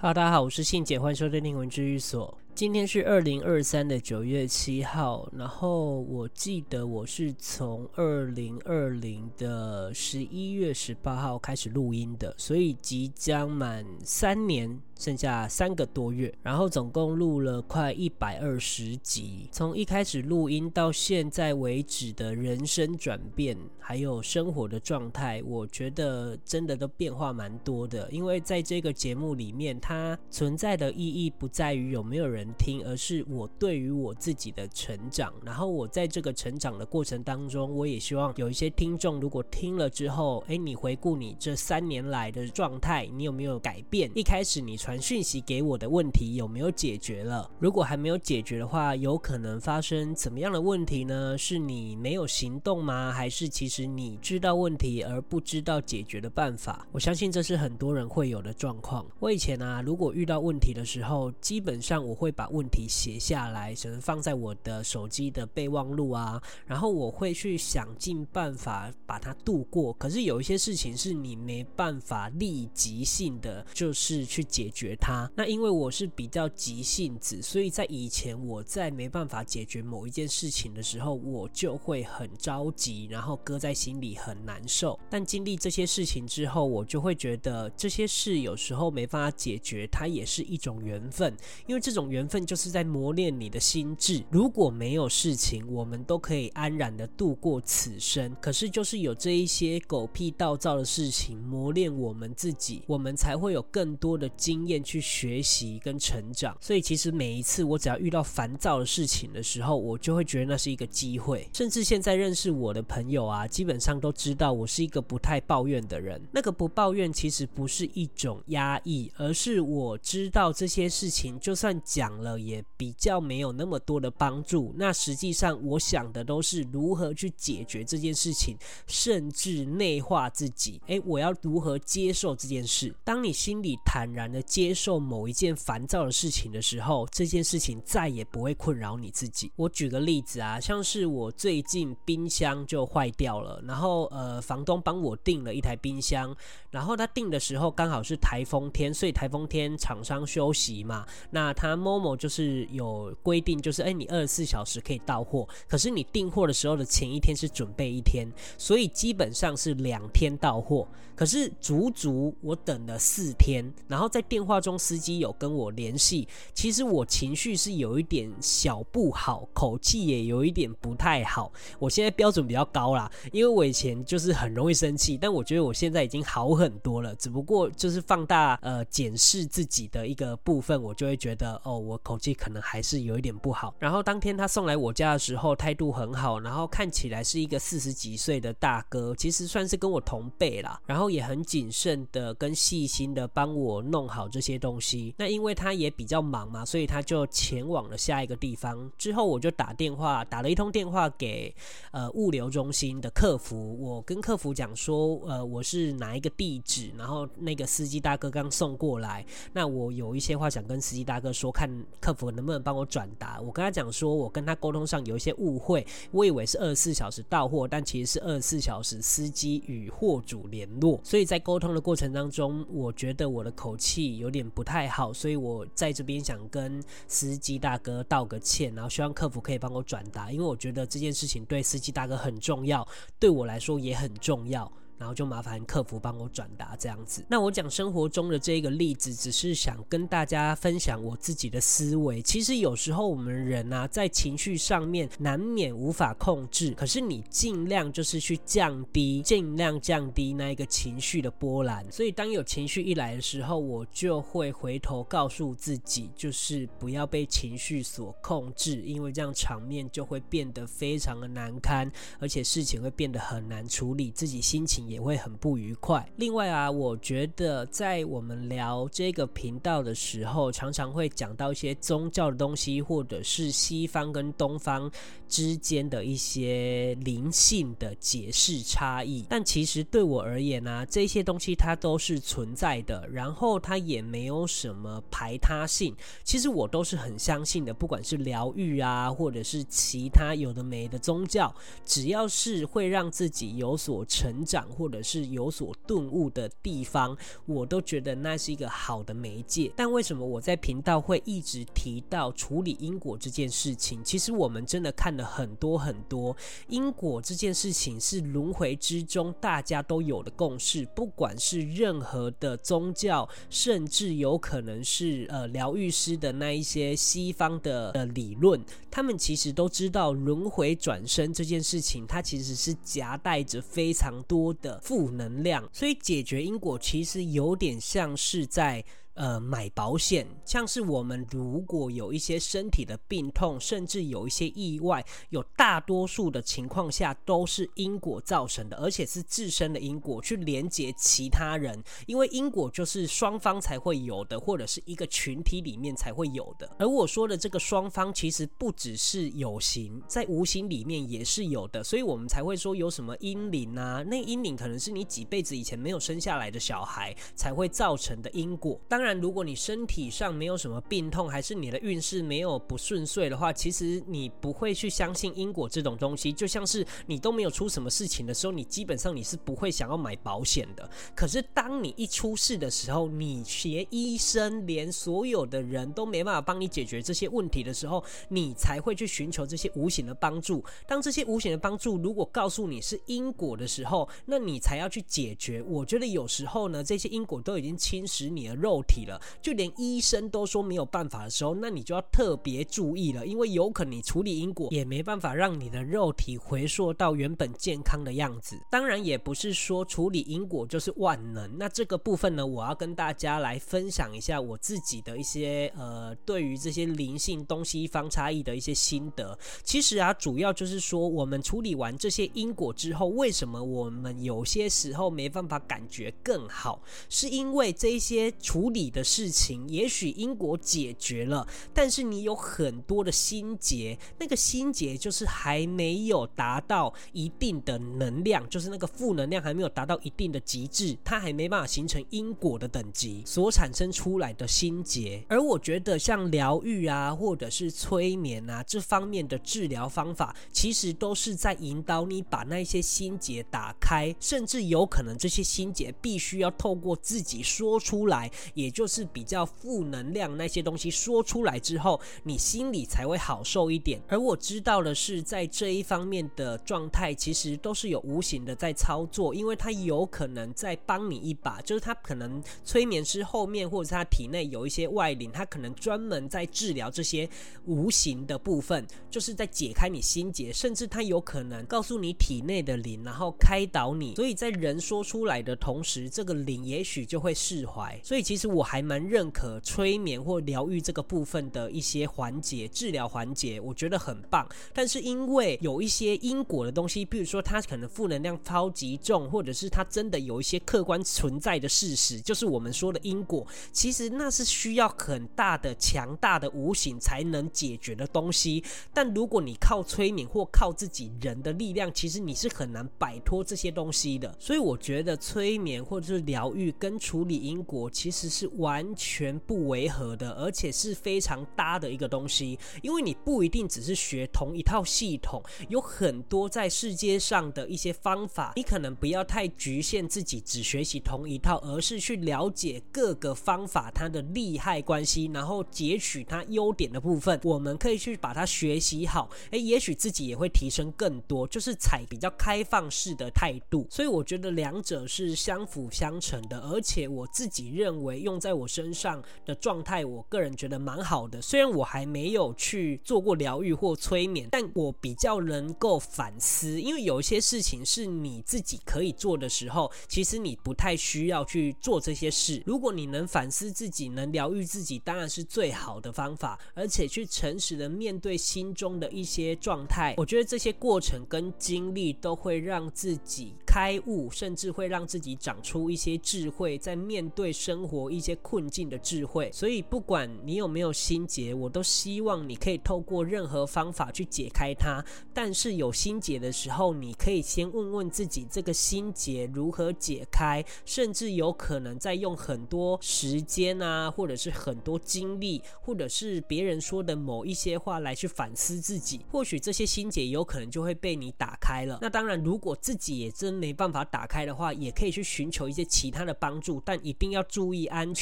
哈喽，大家好，我是信姐，欢迎收听灵魂治愈所。今天是二零二三的九月七号，然后我记得我是从二零二零的十一月十八号开始录音的，所以即将满三年。剩下三个多月，然后总共录了快一百二十集。从一开始录音到现在为止的人生转变，还有生活的状态，我觉得真的都变化蛮多的。因为在这个节目里面，它存在的意义不在于有没有人听，而是我对于我自己的成长。然后我在这个成长的过程当中，我也希望有一些听众，如果听了之后，诶，你回顾你这三年来的状态，你有没有改变？一开始你。传讯息给我的问题有没有解决了？如果还没有解决的话，有可能发生怎么样的问题呢？是你没有行动吗？还是其实你知道问题而不知道解决的办法？我相信这是很多人会有的状况。我以前啊，如果遇到问题的时候，基本上我会把问题写下来，只能放在我的手机的备忘录啊，然后我会去想尽办法把它度过。可是有一些事情是你没办法立即性的，就是去解决。决它。那因为我是比较急性子，所以在以前我在没办法解决某一件事情的时候，我就会很着急，然后搁在心里很难受。但经历这些事情之后，我就会觉得这些事有时候没办法解决，它也是一种缘分，因为这种缘分就是在磨练你的心智。如果没有事情，我们都可以安然的度过此生。可是就是有这一些狗屁倒灶的事情磨练我们自己，我们才会有更多的经验。去学习跟成长，所以其实每一次我只要遇到烦躁的事情的时候，我就会觉得那是一个机会。甚至现在认识我的朋友啊，基本上都知道我是一个不太抱怨的人。那个不抱怨其实不是一种压抑，而是我知道这些事情就算讲了也比较没有那么多的帮助。那实际上我想的都是如何去解决这件事情，甚至内化自己。诶，我要如何接受这件事？当你心里坦然的。接受某一件烦躁的事情的时候，这件事情再也不会困扰你自己。我举个例子啊，像是我最近冰箱就坏掉了，然后呃，房东帮我订了一台冰箱，然后他订的时候刚好是台风天，所以台风天厂商休息嘛，那他某某就是有规定，就是哎，你二十四小时可以到货，可是你订货的时候的前一天是准备一天，所以基本上是两天到货，可是足足我等了四天，然后在电话中，司机有跟我联系。其实我情绪是有一点小不好，口气也有一点不太好。我现在标准比较高啦，因为我以前就是很容易生气，但我觉得我现在已经好很多了。只不过就是放大呃检视自己的一个部分，我就会觉得哦，我口气可能还是有一点不好。然后当天他送来我家的时候，态度很好，然后看起来是一个四十几岁的大哥，其实算是跟我同辈啦。然后也很谨慎的跟细心的帮我弄好这些东西，那因为他也比较忙嘛，所以他就前往了下一个地方。之后我就打电话，打了一通电话给呃物流中心的客服。我跟客服讲说，呃，我是哪一个地址，然后那个司机大哥刚送过来。那我有一些话想跟司机大哥说，看客服能不能帮我转达。我跟他讲说，我跟他沟通上有一些误会，我以为是二十四小时到货，但其实是二十四小时司机与货主联络。所以在沟通的过程当中，我觉得我的口气有。点不太好，所以我在这边想跟司机大哥道个歉，然后希望客服可以帮我转达，因为我觉得这件事情对司机大哥很重要，对我来说也很重要。然后就麻烦客服帮我转达这样子。那我讲生活中的这一个例子，只是想跟大家分享我自己的思维。其实有时候我们人啊，在情绪上面难免无法控制，可是你尽量就是去降低，尽量降低那一个情绪的波澜。所以当有情绪一来的时候，我就会回头告诉自己，就是不要被情绪所控制，因为这样场面就会变得非常的难堪，而且事情会变得很难处理，自己心情也会很不愉快。另外啊，我觉得在我们聊这个频道的时候，常常会讲到一些宗教的东西，或者是西方跟东方之间的一些灵性的解释差异。但其实对我而言呢，这些东西它都是存在的，然后它也没有什么排他性。其实我都是很相信的，不管是疗愈啊，或者是其他有的没的宗教，只要是会让自己有所成长。或者是有所顿悟的地方，我都觉得那是一个好的媒介。但为什么我在频道会一直提到处理因果这件事情？其实我们真的看了很多很多，因果这件事情是轮回之中大家都有的共识，不管是任何的宗教，甚至有可能是呃疗愈师的那一些西方的呃理论，他们其实都知道轮回转生这件事情，它其实是夹带着非常多的负能量，所以解决因果其实有点像是在。呃，买保险，像是我们如果有一些身体的病痛，甚至有一些意外，有大多数的情况下都是因果造成的，而且是自身的因果去连接其他人，因为因果就是双方才会有的，或者是一个群体里面才会有的。而我说的这个双方，其实不只是有形，在无形里面也是有的，所以我们才会说有什么阴灵啊，那阴灵可能是你几辈子以前没有生下来的小孩才会造成的因果，当然。但如果你身体上没有什么病痛，还是你的运势没有不顺遂的话，其实你不会去相信因果这种东西。就像是你都没有出什么事情的时候，你基本上你是不会想要买保险的。可是当你一出事的时候，你学医生、连所有的人都没办法帮你解决这些问题的时候，你才会去寻求这些无形的帮助。当这些无形的帮助如果告诉你是因果的时候，那你才要去解决。我觉得有时候呢，这些因果都已经侵蚀你的肉体。了，就连医生都说没有办法的时候，那你就要特别注意了，因为有可能你处理因果也没办法让你的肉体回溯到原本健康的样子。当然，也不是说处理因果就是万能。那这个部分呢，我要跟大家来分享一下我自己的一些呃，对于这些灵性东西方差异的一些心得。其实啊，主要就是说，我们处理完这些因果之后，为什么我们有些时候没办法感觉更好？是因为这些处理。的事情，也许因果解决了，但是你有很多的心结，那个心结就是还没有达到一定的能量，就是那个负能量还没有达到一定的极致，它还没办法形成因果的等级所产生出来的心结。而我觉得像疗愈啊，或者是催眠啊这方面的治疗方法，其实都是在引导你把那些心结打开，甚至有可能这些心结必须要透过自己说出来，也。就是比较负能量那些东西说出来之后，你心里才会好受一点。而我知道的是，在这一方面的状态，其实都是有无形的在操作，因为他有可能在帮你一把，就是他可能催眠师后面或者他体内有一些外灵，他可能专门在治疗这些无形的部分，就是在解开你心结，甚至他有可能告诉你体内的灵，然后开导你。所以在人说出来的同时，这个灵也许就会释怀。所以其实我。我还蛮认可催眠或疗愈这个部分的一些环节，治疗环节，我觉得很棒。但是因为有一些因果的东西，比如说它可能负能量超级重，或者是它真的有一些客观存在的事实，就是我们说的因果，其实那是需要很大的、强大的无形才能解决的东西。但如果你靠催眠或靠自己人的力量，其实你是很难摆脱这些东西的。所以我觉得催眠或者是疗愈跟处理因果其实是。完全不违和的，而且是非常搭的一个东西。因为你不一定只是学同一套系统，有很多在世界上的一些方法，你可能不要太局限自己只学习同一套，而是去了解各个方法它的利害关系，然后截取它优点的部分，我们可以去把它学习好。诶，也许自己也会提升更多，就是采比较开放式的态度。所以我觉得两者是相辅相成的，而且我自己认为用在。我身上的状态，我个人觉得蛮好的。虽然我还没有去做过疗愈或催眠，但我比较能够反思，因为有一些事情是你自己可以做的时候，其实你不太需要去做这些事。如果你能反思自己，能疗愈自己，当然是最好的方法。而且去诚实的面对心中的一些状态，我觉得这些过程跟经历都会让自己开悟，甚至会让自己长出一些智慧，在面对生活一些。些困境的智慧。所以，不管你有没有心结，我都希望你可以透过任何方法去解开它。但是，有心结的时候，你可以先问问自己，这个心结如何解开，甚至有可能在用很多时间啊，或者是很多精力，或者是别人说的某一些话来去反思自己。或许这些心结有可能就会被你打开了。那当然，如果自己也真没办法打开的话，也可以去寻求一些其他的帮助，但一定要注意安。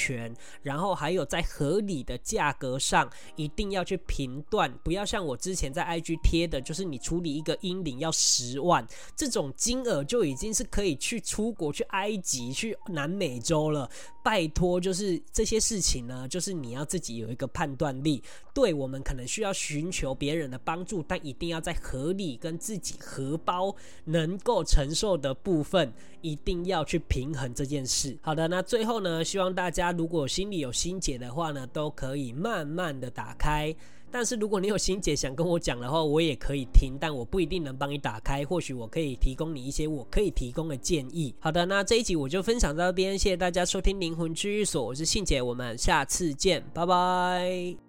然后还有在合理的价格上，一定要去评断，不要像我之前在 IG 贴的，就是你处理一个婴灵要十万，这种金额就已经是可以去出国、去埃及、去南美洲了。拜托，就是这些事情呢，就是你要自己有一个判断力。对，我们可能需要寻求别人的帮助，但一定要在合理跟自己荷包能够承受的部分，一定要去平衡这件事。好的，那最后呢，希望大家家如果心里有心结的话呢，都可以慢慢的打开。但是如果你有心结想跟我讲的话，我也可以听，但我不一定能帮你打开。或许我可以提供你一些我可以提供的建议。好的，那这一集我就分享到这边，谢谢大家收听灵魂治愈所，我是信姐，我们下次见，拜拜。